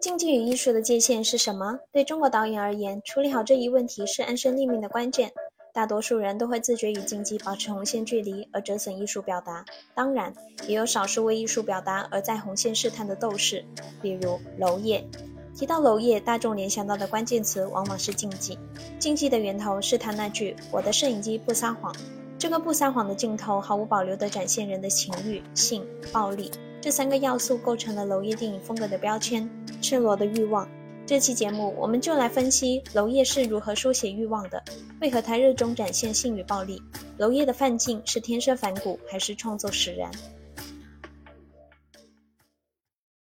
竞技与艺术的界限是什么？对中国导演而言，处理好这一问题是安身立命的关键。大多数人都会自觉与竞技保持红线距离，而折损艺术表达。当然，也有少数为艺术表达而在红线试探的斗士，比如娄烨。提到娄烨，大众联想到的关键词往往是竞技。竞技的源头是他那句“我的摄影机不撒谎”。这个不撒谎的镜头，毫无保留地展现人的情欲、性、暴力这三个要素，构成了娄烨电影风格的标签——赤裸的欲望。这期节目，我们就来分析娄烨是如何书写欲望的，为何他热衷展现性与暴力？娄烨的范进是天生反骨，还是创作使然？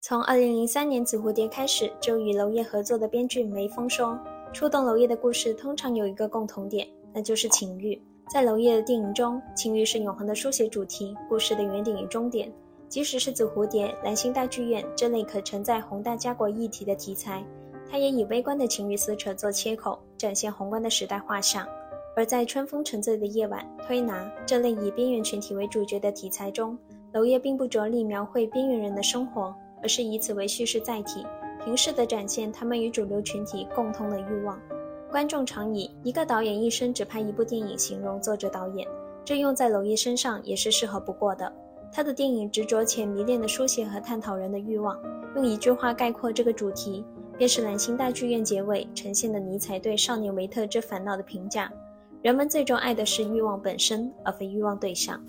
从二零零三年《紫蝴蝶》开始，就与娄烨合作的编剧梅峰说，触动娄烨的故事通常有一个共同点，那就是情欲。在娄烨的电影中，情欲是永恒的书写主题，故事的原点与终点。即使是《紫蝴蝶》《蓝星大剧院》这类可承载宏大家国议题的题材，他也以微观的情欲撕扯做切口，展现宏观的时代画像。而在《春风沉醉的夜晚》《推拿》这类以边缘群体为主角的题材中，娄烨并不着力描绘边缘人的生活，而是以此为叙事载体，平视地展现他们与主流群体共通的欲望。观众常以一个导演一生只拍一部电影形容作者导演，这用在娄烨身上也是适合不过的。他的电影执着且迷恋的书写和探讨人的欲望，用一句话概括这个主题，便是蓝星大剧院结尾呈现的尼采对少年维特之烦恼的评价：人们最终爱的是欲望本身，而非欲望对象。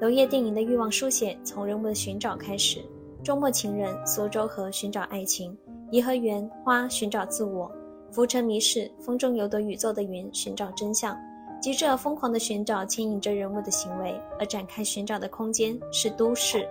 娄烨电影的欲望书写从人物的寻找开始，周末情人苏州河寻找爱情，颐和园花寻找自我。浮沉迷失，风中有朵雨做的云，寻找真相，急着疯狂的寻找牵引着人物的行为，而展开寻找的空间是都市。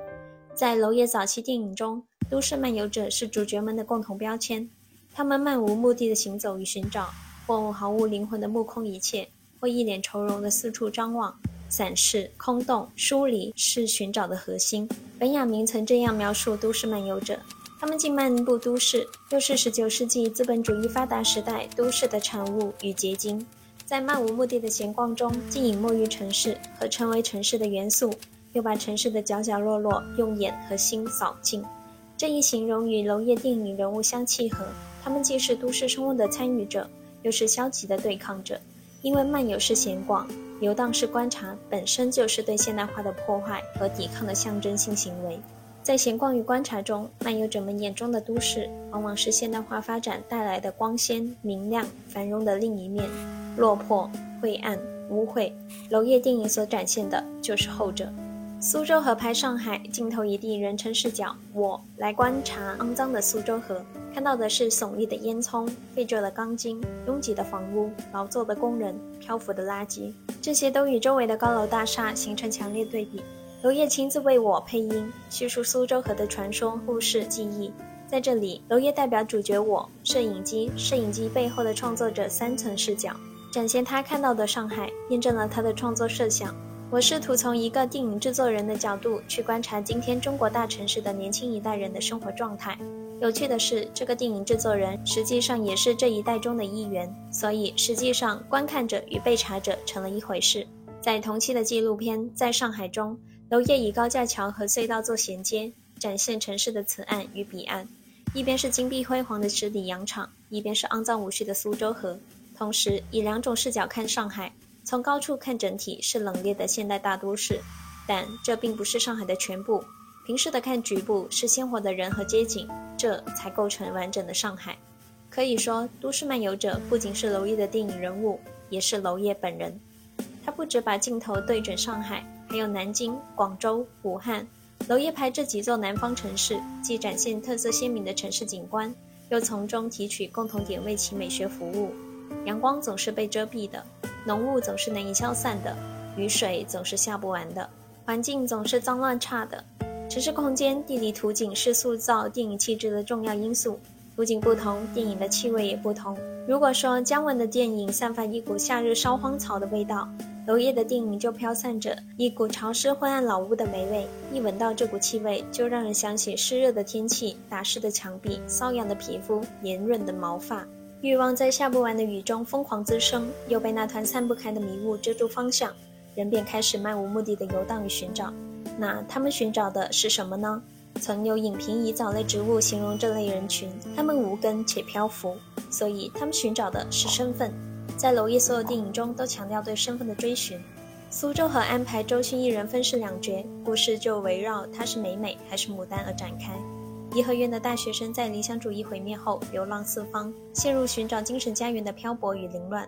在娄烨早期电影中，都市漫游者是主角们的共同标签，他们漫无目的的行走与寻找，或毫无灵魂的目空一切，或一脸愁容的四处张望。散视、空洞、疏离是寻找的核心。本雅明曾这样描述都市漫游者。他们既漫步都市，又是十九世纪资本主义发达时代都市的产物与结晶，在漫无目的的闲逛中，既隐没于城市和成为城市的元素，又把城市的角角落落用眼和心扫尽。这一形容与娄烨电影人物相契合。他们既是都市生活的参与者，又是消极的对抗者，因为漫游是闲逛，游荡是观察，本身就是对现代化的破坏和抵抗的象征性行为。在闲逛与观察中，漫游者们眼中的都市，往往是现代化发展带来的光鲜、明亮、繁荣的另一面，落魄、晦暗、污秽。娄烨电影所展现的就是后者。苏州河拍上海，镜头一地人称视角，我来观察肮脏的苏州河，看到的是耸立的烟囱、废旧的钢筋、拥挤的房屋、劳作的工人、漂浮的垃圾，这些都与周围的高楼大厦形成强烈对比。娄烨亲自为我配音，叙述苏州河的传说、故事、记忆。在这里，娄烨代表主角我、摄影机、摄影机背后的创作者三层视角，展现他看到的上海，验证了他的创作设想。我试图从一个电影制作人的角度去观察今天中国大城市的年轻一代人的生活状态。有趣的是，这个电影制作人实际上也是这一代中的一员，所以实际上观看者与被查者成了一回事。在同期的纪录片《在上海》中。娄烨以高架桥和隧道做衔接，展现城市的此岸与彼岸，一边是金碧辉煌的十里洋场，一边是肮脏无序的苏州河。同时，以两种视角看上海：从高处看整体是冷冽的现代大都市，但这并不是上海的全部；平视的看局部是鲜活的人和街景，这才构成完整的上海。可以说，《都市漫游者》不仅是娄烨的电影人物，也是娄烨本人。他不只把镜头对准上海。还有南京、广州、武汉，娄烨拍这几座南方城市，既展现特色鲜明的城市景观，又从中提取共同点为其美学服务。阳光总是被遮蔽的，浓雾总是难以消散的，雨水总是下不完的，环境总是脏乱差的。城市空间、地理图景是塑造电影气质的重要因素，图景不同，电影的气味也不同。如果说姜文的电影散发一股夏日烧荒草的味道，娄烨的电影就飘散着一股潮湿昏暗老屋的霉味，一闻到这股气味，就让人想起湿热的天气、打湿的墙壁、瘙痒的皮肤、黏润的毛发。欲望在下不完的雨中疯狂滋生，又被那团散不开的迷雾遮住方向，人便开始漫无目的的游荡与寻找。那他们寻找的是什么呢？曾有影评以藻类植物形容这类人群，他们无根且漂浮，所以他们寻找的是身份。在娄烨所有电影中都强调对身份的追寻。苏州河安排周迅一人分饰两角，故事就围绕她是美美还是牡丹而展开。颐和园的大学生在理想主义毁灭后流浪四方，陷入寻找精神家园的漂泊与凌乱。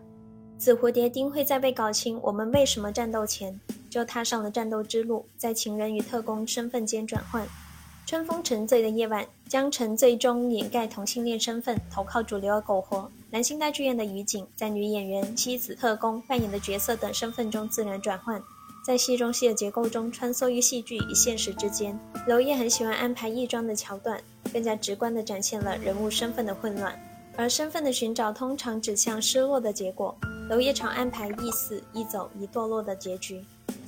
紫蝴蝶丁慧在被搞清我们为什么战斗前，就踏上了战斗之路，在情人与特工身份间转换。春风沉醉的夜晚，江澄最终掩盖同性恋身份，投靠主流而苟活。南星大剧院的于景，在女演员、妻子、特工扮演的角色等身份中自然转换，在戏中戏的结构中穿梭于戏剧与现实之间。娄烨很喜欢安排异装的桥段，更加直观地展现了人物身份的混乱，而身份的寻找通常指向失落的结果。娄烨常安排一死一走一堕落的结局，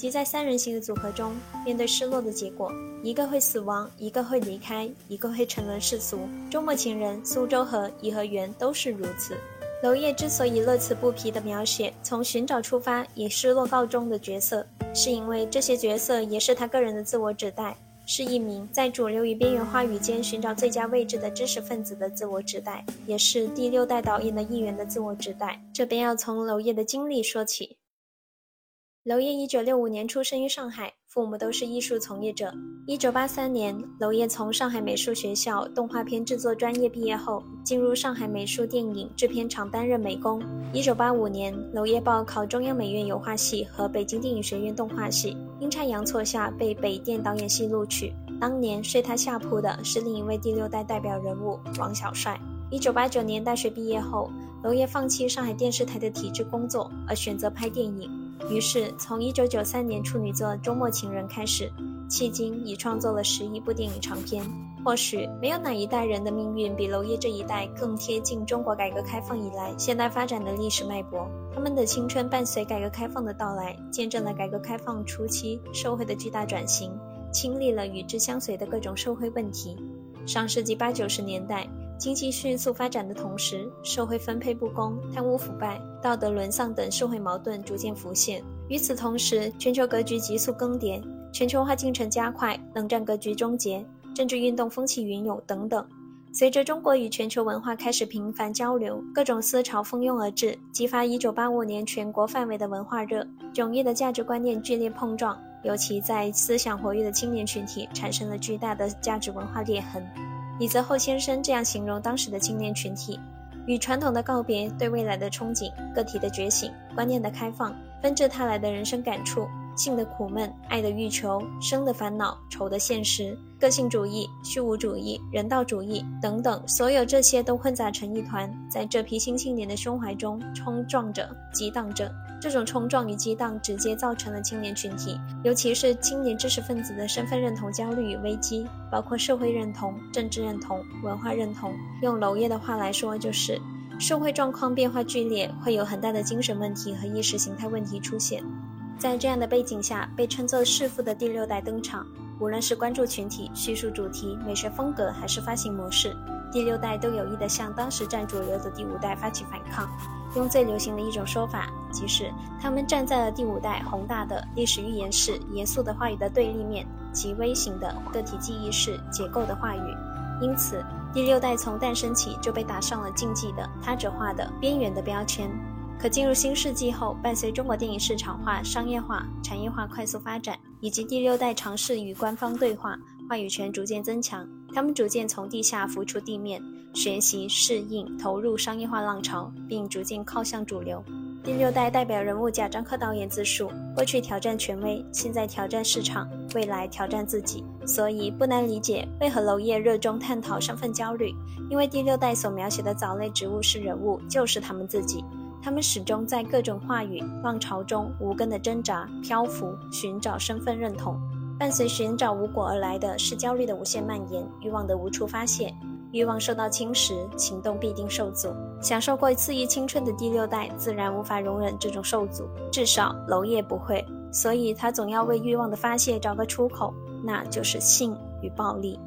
即在三人行的组合中，面对失落的结果，一个会死亡，一个会离开，一个会沉沦世俗。周末情人、苏州河、颐和园都是如此。娄烨之所以乐此不疲地描写从寻找出发以失落告终的角色，是因为这些角色也是他个人的自我指代。是一名在主流与边缘话语间寻找最佳位置的知识分子的自我指代，也是第六代导演的一员的自我指代。这便要从娄烨的经历说起。娄烨一九六五年出生于上海，父母都是艺术从业者。一九八三年，娄烨从上海美术学校动画片制作专业毕业后，进入上海美术电影制片厂担任美工。一九八五年，娄烨报考中央美院油画系和北京电影学院动画系，阴差阳错下被北电导演系录取。当年睡他下铺的是另一位第六代代表人物王小帅。一九八九年大学毕业后，娄烨放弃上海电视台的体制工作，而选择拍电影。于是，从1993年处女作《周末情人》开始，迄今已创作了十一部电影长片。或许没有哪一代人的命运比娄烨这一代更贴近中国改革开放以来现代发展的历史脉搏。他们的青春伴随改革开放的到来，见证了改革开放初期社会的巨大转型，经历了与之相随的各种社会问题。上世纪八九十年代。经济迅速发展的同时，社会分配不公、贪污腐败、道德沦丧等社会矛盾逐渐浮现。与此同时，全球格局急速更迭，全球化进程加快，冷战格局终结，政治运动风起云涌等等。随着中国与全球文化开始频繁交流，各种思潮蜂拥而至，激发1985年全国范围的文化热，迥异的价值观念剧烈碰撞，尤其在思想活跃的青年群体产生了巨大的价值文化裂痕。李泽厚先生这样形容当时的青年群体：与传统的告别，对未来的憧憬，个体的觉醒，观念的开放，纷至沓来的人生感触。性的苦闷，爱的欲求，生的烦恼，愁的现实，个性主义、虚无主义、人道主义等等，所有这些都混杂成一团，在这批新青年的胸怀中冲撞着、激荡着。这种冲撞与激荡，直接造成了青年群体，尤其是青年知识分子的身份认同焦虑与危机，包括社会认同、政治认同、文化认同。用娄烨的话来说，就是社会状况变化剧烈，会有很大的精神问题和意识形态问题出现。在这样的背景下，被称作“弑父”的第六代登场。无论是关注群体、叙述主题、美学风格，还是发行模式，第六代都有意地向当时占主流的第五代发起反抗。用最流行的一种说法，即是他们站在了第五代宏大的历史预言式、严肃的话语的对立面，及微型的个体记忆式结构的话语。因此，第六代从诞生起就被打上了禁忌的、他者化的、边缘的标签。可进入新世纪后，伴随中国电影市场化、商业化、产业化快速发展，以及第六代尝试与官方对话，话语权逐渐增强，他们逐渐从地下浮出地面，学习、适应、投入商业化浪潮，并逐渐靠向主流。第六代代表人物贾樟柯导演自述：过去挑战权威，现在挑战市场，未来挑战自己。所以不难理解为何娄烨热衷探讨身份焦虑，因为第六代所描写的藻类植物是人物，就是他们自己。他们始终在各种话语浪潮中无根的挣扎、漂浮，寻找身份认同。伴随寻找无果而来的是焦虑的无限蔓延，欲望的无处发泄。欲望受到侵蚀，行动必定受阻。享受过肆意青春的第六代，自然无法容忍这种受阻，至少娄烨不会。所以他总要为欲望的发泄找个出口，那就是性与暴力。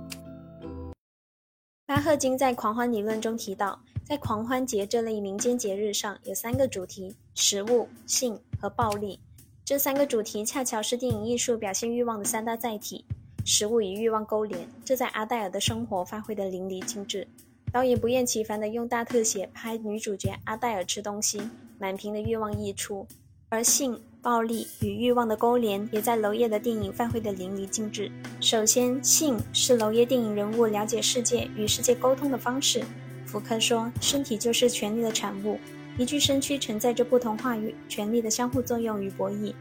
巴赫金在狂欢理论中提到。在狂欢节这类民间节日上，有三个主题：食物、性和暴力。这三个主题恰巧是电影艺术表现欲望的三大载体。食物与欲望勾连，这在阿黛尔的生活发挥得淋漓尽致。导演不厌其烦地用大特写拍女主角阿黛尔吃东西，满屏的欲望溢出，而性、暴力与欲望的勾连也在娄烨的电影发挥得淋漓尽致。首先，性是娄烨电影人物了解世界与世界沟通的方式。福柯说：“身体就是权力的产物，一具身躯承载着不同话语、权力的相互作用与博弈。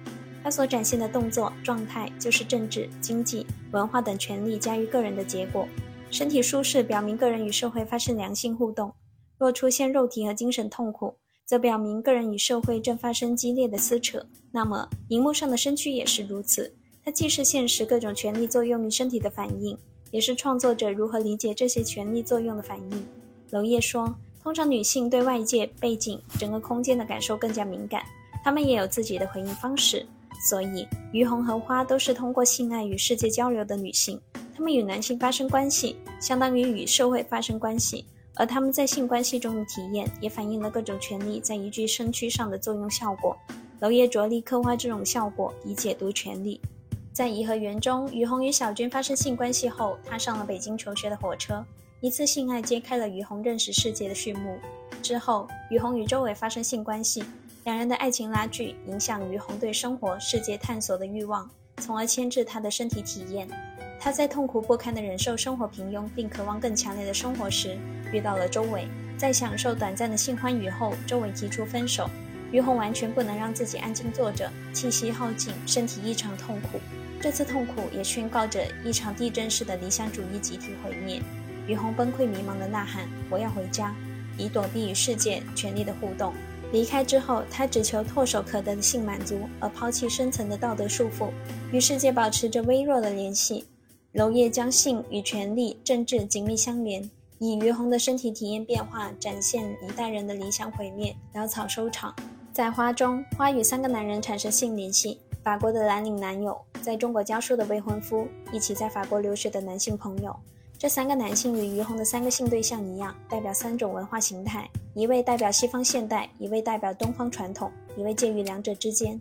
它所展现的动作状态，就是政治、经济、文化等权力加于个人的结果。身体舒适，表明个人与社会发生良性互动；若出现肉体和精神痛苦，则表明个人与社会正发生激烈的撕扯。那么，荧幕上的身躯也是如此，它既是现实各种权力作用于身体的反应，也是创作者如何理解这些权力作用的反应。”娄烨说：“通常女性对外界、背景、整个空间的感受更加敏感，她们也有自己的回应方式。所以，于红和花都是通过性爱与世界交流的女性。她们与男性发生关系，相当于与社会发生关系。而她们在性关系中的体验，也反映了各种权利在一具身躯上的作用效果。娄烨着力刻画这种效果，以解读权力。在颐和园中，于红与小军发生性关系后，踏上了北京求学的火车。”一次性爱揭开了于红认识世界的序幕。之后，于红与周伟发生性关系，两人的爱情拉锯影响于红对生活、世界探索的欲望，从而牵制他的身体体验。他在痛苦不堪地忍受生活平庸，并渴望更强烈的生活时，遇到了周伟。在享受短暂的性欢愉后，周伟提出分手。于红完全不能让自己安静坐着，气息耗尽，身体异常痛苦。这次痛苦也宣告着一场地震式的理想主义集体毁灭。于红崩溃迷茫的呐喊：“我要回家，以躲避与世界权力的互动。”离开之后，他只求唾手可得的性满足，而抛弃深层的道德束缚，与世界保持着微弱的联系。娄烨将性与权力、政治紧密相连，以于红的身体体验变化，展现一代人的理想毁灭，潦草收场。在花中，花与三个男人产生性联系：法国的蓝领男友，在中国教书的未婚夫，一起在法国留学的男性朋友。这三个男性与于红的三个性对象一样，代表三种文化形态：一位代表西方现代，一位代表东方传统，一位介于两者之间。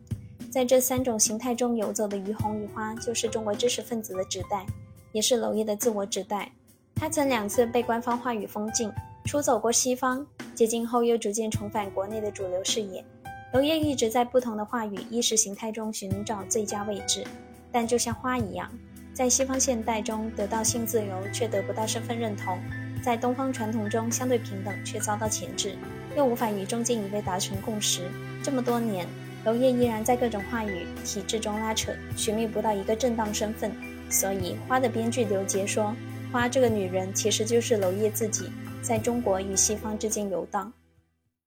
在这三种形态中游走的于红与花，就是中国知识分子的指代，也是娄烨的自我指代。他曾两次被官方话语封禁，出走过西方，解禁后又逐渐重返国内的主流视野。娄烨一直在不同的话语意识形态中寻找最佳位置，但就像花一样。在西方现代中得到性自由，却得不到身份认同；在东方传统中相对平等，却遭到钳制，又无法与中间一位达成共识。这么多年，娄烨依然在各种话语体制中拉扯，寻觅不到一个正当身份。所以，《花》的编剧刘杰说：“花这个女人其实就是娄烨自己，在中国与西方之间游荡。”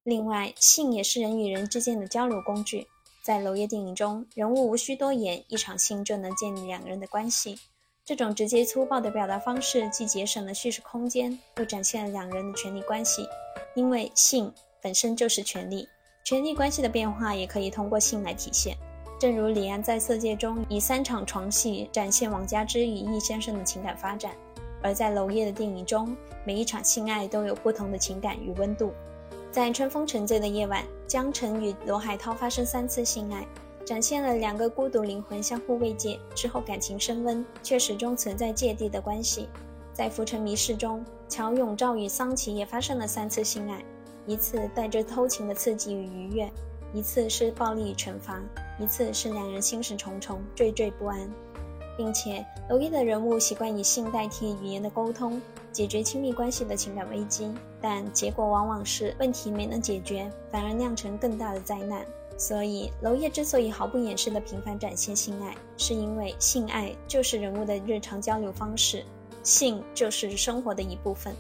另外，性也是人与人之间的交流工具。在娄烨电影中，人物无需多言，一场性就能建立两个人的关系。这种直接粗暴的表达方式，既节省了叙事空间，又展现了两人的权力关系。因为性本身就是权力，权力关系的变化也可以通过性来体现。正如李安在《色戒》中以三场床戏展现王佳芝与易先生的情感发展，而在娄烨的电影中，每一场性爱都有不同的情感与温度。在春风沉醉的夜晚，江澄与罗海涛发生三次性爱，展现了两个孤独灵魂相互慰藉之后感情升温，却始终存在芥蒂的关系。在浮沉迷事中，乔永照与桑琪也发生了三次性爱，一次带着偷情的刺激与愉悦，一次是暴力惩罚，一次是两人心事重重、惴惴不安。并且，娄烨的人物习惯以性代替语言的沟通，解决亲密关系的情感危机，但结果往往是问题没能解决，反而酿成更大的灾难。所以，娄烨之所以毫不掩饰地频繁展现性爱，是因为性爱就是人物的日常交流方式，性就是生活的一部分。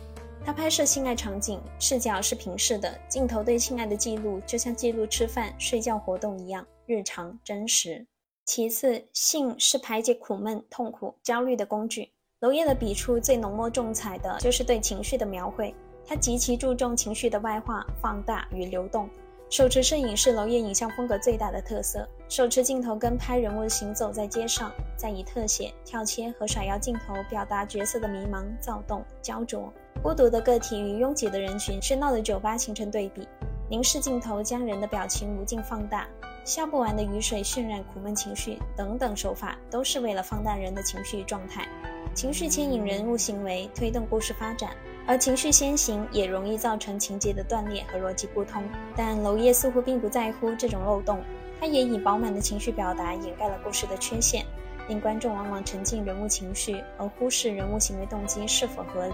他拍摄性爱场景，视角是平视的，镜头对性爱的记录就像记录吃饭、睡觉活动一样日常真实。其次，性是排解苦闷、痛苦、焦虑的工具。娄烨的笔触最浓墨重彩的就是对情绪的描绘，他极其注重情绪的外化、放大与流动。手持摄影是娄烨影像风格最大的特色，手持镜头跟拍人物行走在街上，再以特写、跳切和甩摇镜头表达角色的迷茫、躁动、焦灼。孤独的个体与拥挤的人群、喧闹的酒吧形成对比，凝视镜头将人的表情无尽放大。下不完的雨水渲染苦闷情绪等等手法，都是为了放大人的情绪状态。情绪牵引人物行为，推动故事发展，而情绪先行也容易造成情节的断裂和逻辑不通。但娄烨似乎并不在乎这种漏洞，他也以饱满的情绪表达掩盖了故事的缺陷，令观众往往沉浸人物情绪，而忽视人物行为动机是否合理。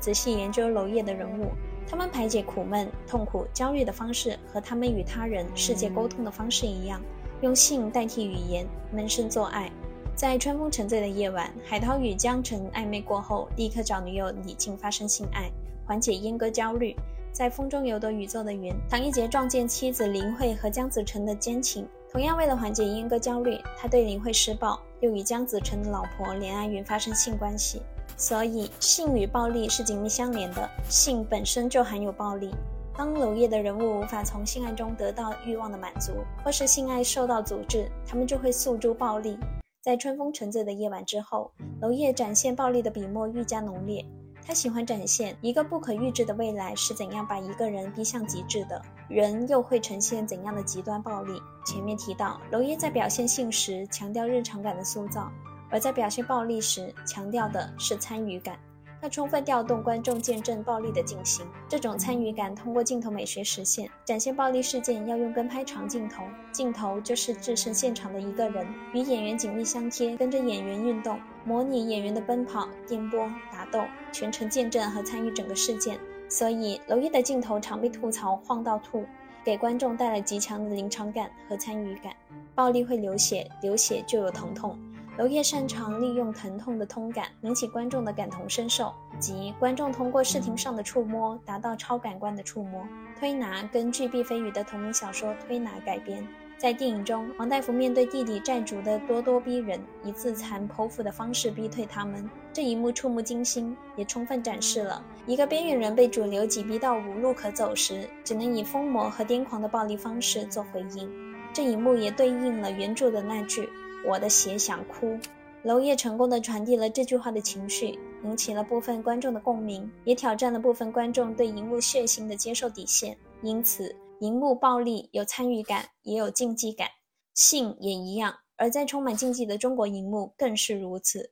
仔细研究娄烨的人物，他们排解苦闷、痛苦、焦虑的方式和他们与他人世界沟通的方式一样，用性代替语言，闷声做爱。在春风沉醉的夜晚，海涛与江澄暧昧过后，立刻找女友李静发生性爱，缓解阉割焦虑。在风中有朵雨做的云，唐一杰撞见妻子林慧和江子成的奸情，同样为了缓解阉割焦虑，他对林慧施暴，又与江子成的老婆连爱云发生性关系。所以，性与暴力是紧密相连的，性本身就含有暴力。当娄烨的人物无法从性爱中得到欲望的满足，或是性爱受到阻滞，他们就会诉诸暴力。在春风沉醉的夜晚之后，娄烨展现暴力的笔墨愈加浓烈。他喜欢展现一个不可预知的未来是怎样把一个人逼向极致的，人又会呈现怎样的极端暴力。前面提到，娄烨在表现性时强调日常感的塑造，而在表现暴力时强调的是参与感。要充分调动观众见证暴力的进行，这种参与感通过镜头美学实现。展现暴力事件要用跟拍长镜头，镜头就是置身现场的一个人，与演员紧密相贴，跟着演员运动，模拟演员的奔跑、颠簸、打斗，全程见证和参与整个事件。所以，娄烨的镜头常被吐槽晃到吐，给观众带来极强的临场感和参与感。暴力会流血，流血就有疼痛。娄烨擅长利用疼痛的通感，引起观众的感同身受，即观众通过视听上的触摸，达到超感官的触摸。推拿根据毕飞宇的同名小说《推拿》改编。在电影中，王大夫面对弟弟债主的咄咄逼人，以自残剖腹的方式逼退他们。这一幕触目惊心，也充分展示了一个边缘人被主流挤逼到无路可走时，只能以疯魔和癫狂的暴力方式做回应。这一幕也对应了原著的那句。我的血想哭，娄烨成功的传递了这句话的情绪，引起了部分观众的共鸣，也挑战了部分观众对荧幕血腥的接受底线。因此，荧幕暴力有参与感，也有竞技感，性也一样。而在充满竞技的中国荧幕更是如此。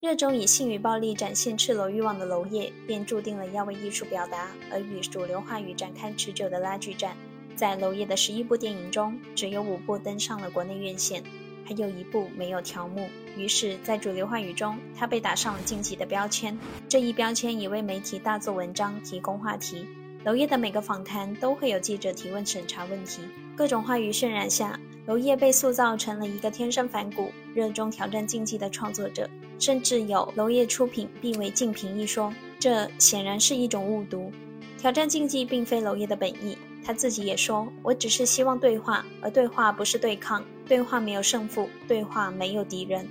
热衷以性与暴力展现赤裸欲望的娄烨，便注定了要为艺术表达而与主流话语展开持久的拉锯战。在娄烨的十一部电影中，只有五部登上了国内院线。还有一部没有条目，于是，在主流话语中，他被打上了禁忌的标签。这一标签也为媒体大做文章，提供话题。娄烨的每个访谈都会有记者提问审查问题。各种话语渲染下，娄烨被塑造成了一个天生反骨、热衷挑战禁忌的创作者，甚至有“娄烨出品必为禁评”一说。这显然是一种误读。挑战禁忌并非娄烨的本意。他自己也说：“我只是希望对话，而对话不是对抗，对话没有胜负，对话没有敌人，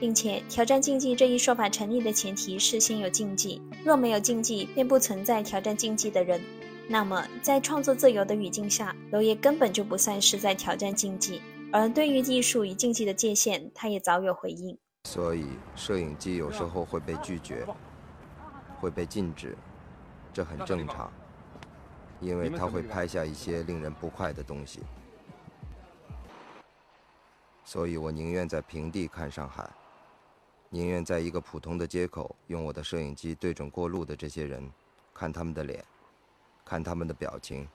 并且挑战竞技这一说法成立的前提是先有竞技。若没有竞技，便不存在挑战竞技的人。那么，在创作自由的语境下，娄烨根本就不算是在挑战竞技。而对于艺术与竞技的界限，他也早有回应。所以，摄影机有时候会被拒绝，会被禁止，这很正常。”因为他会拍下一些令人不快的东西，所以我宁愿在平地看上海，宁愿在一个普通的街口用我的摄影机对准过路的这些人，看他们的脸，看他们的表情。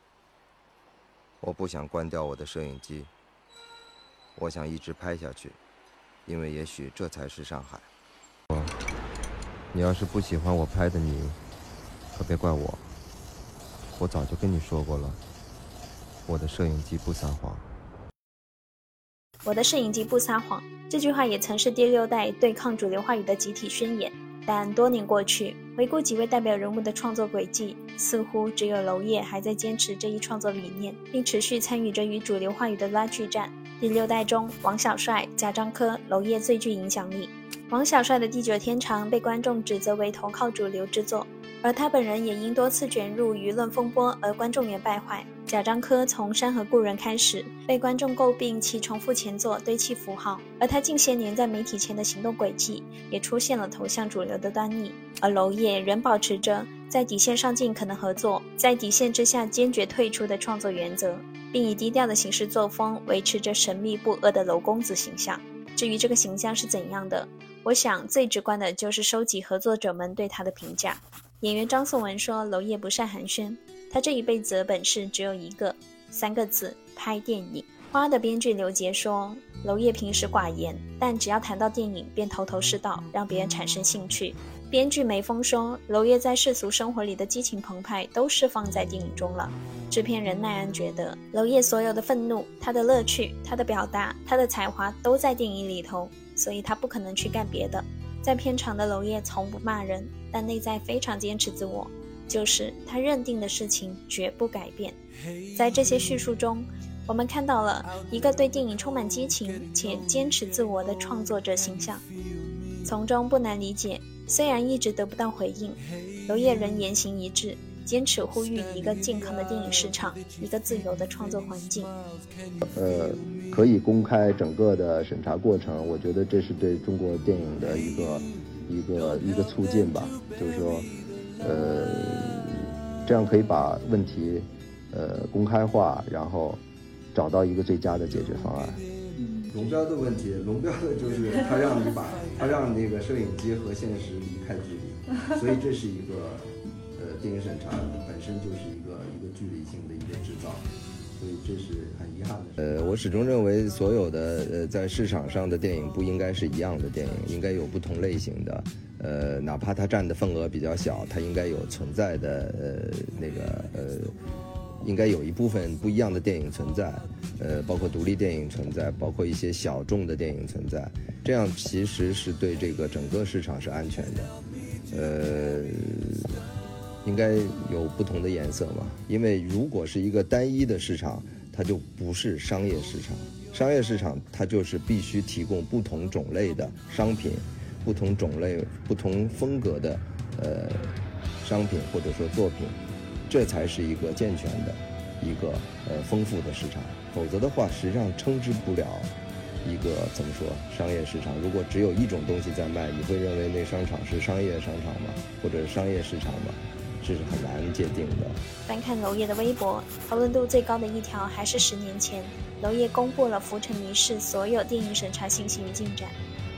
我不想关掉我的摄影机，我想一直拍下去，因为也许这才是上海。你要是不喜欢我拍的你，可别怪我。我早就跟你说过了，我的摄影机不撒谎。我的摄影机不撒谎，这句话也曾是第六代对抗主流话语的集体宣言。但多年过去，回顾几位代表人物的创作轨迹，似乎只有娄烨还在坚持这一创作理念，并持续参与着与主流话语的拉锯战。第六代中，王小帅、贾樟柯、娄烨最具影响力。王小帅的《地久天长》被观众指责为投靠主流之作。而他本人也因多次卷入舆论风波而观众缘败坏。贾樟柯从《山河故人》开始被观众诟病其重复前作、堆砌符号，而他近些年在媒体前的行动轨迹也出现了投向主流的端倪。而娄烨仍保持着在底线上尽可能合作，在底线之下坚决退出的创作原则。并以低调的行事作风维持着神秘不阿的娄公子形象。至于这个形象是怎样的，我想最直观的就是收集合作者们对他的评价。演员张颂文说：“娄烨不善寒暄，他这一辈子的本事只有一个，三个字：拍电影。”花的编剧刘杰说：“娄烨平时寡言，但只要谈到电影，便头头是道，让别人产生兴趣。”编剧梅峰说：“娄烨在世俗生活里的激情澎湃都释放在电影中了。”制片人奈安觉得，娄烨所有的愤怒、他的乐趣、他的表达、他的才华都在电影里头，所以他不可能去干别的。在片场的娄烨从不骂人，但内在非常坚持自我，就是他认定的事情绝不改变。在这些叙述中。我们看到了一个对电影充满激情且坚持自我的创作者形象，从中不难理解。虽然一直得不到回应，娄烨仍言行一致，坚持呼吁一个健康的电影市场，一个自由的创作环境。呃，可以公开整个的审查过程，我觉得这是对中国电影的一个一个一个促进吧。就是说，呃，这样可以把问题呃公开化，然后。找到一个最佳的解决方案。龙标的问题，龙标的就是他让你把，他让那个摄影机和现实离开距离，所以这是一个，呃，电影审查本身就是一个一个距离性的一个制造，所以这是很遗憾的。呃，我始终认为所有的呃在市场上的电影不应该是一样的电影，应该有不同类型的，呃，哪怕它占的份额比较小，它应该有存在的呃那个呃。应该有一部分不一样的电影存在，呃，包括独立电影存在，包括一些小众的电影存在，这样其实是对这个整个市场是安全的，呃，应该有不同的颜色嘛？因为如果是一个单一的市场，它就不是商业市场，商业市场它就是必须提供不同种类的商品，不同种类、不同风格的呃商品或者说作品。这才是一个健全的、一个呃丰富的市场，否则的话，实际上称之不了一个怎么说商业市场。如果只有一种东西在卖，你会认为那商场是商业商场吗？或者是商业市场吗？这是很难界定的。翻看娄烨的微博，讨论度最高的一条还是十年前，娄烨公布了《浮沉迷事》所有电影审查信息与进展。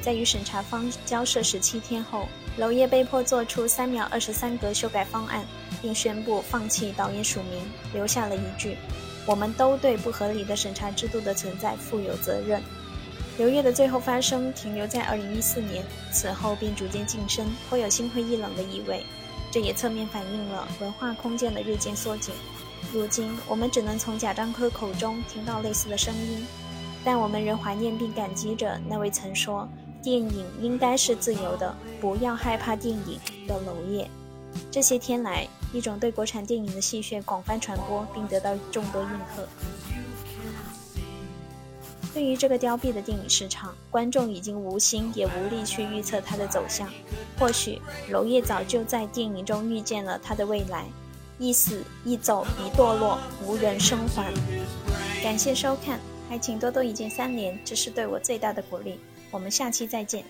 在与审查方交涉十七天后，娄烨被迫做出三秒二十三格修改方案。并宣布放弃导演署名，留下了一句：“我们都对不合理的审查制度的存在负有责任。”刘烨的最后发声停留在2014年，此后便逐渐晋升，颇有心灰意冷的意味。这也侧面反映了文化空间的日渐缩紧。如今，我们只能从贾樟柯口中听到类似的声音，但我们仍怀念并感激着那位曾说“电影应该是自由的，不要害怕电影”的娄烨。这些天来，一种对国产电影的戏谑广泛传播，并得到众多应和。对于这个凋敝的电影市场，观众已经无心也无力去预测它的走向。或许娄烨早就在电影中预见了他的未来：一死一走一堕落，无人生还。感谢收看，还请多多一键三连，这是对我最大的鼓励。我们下期再见。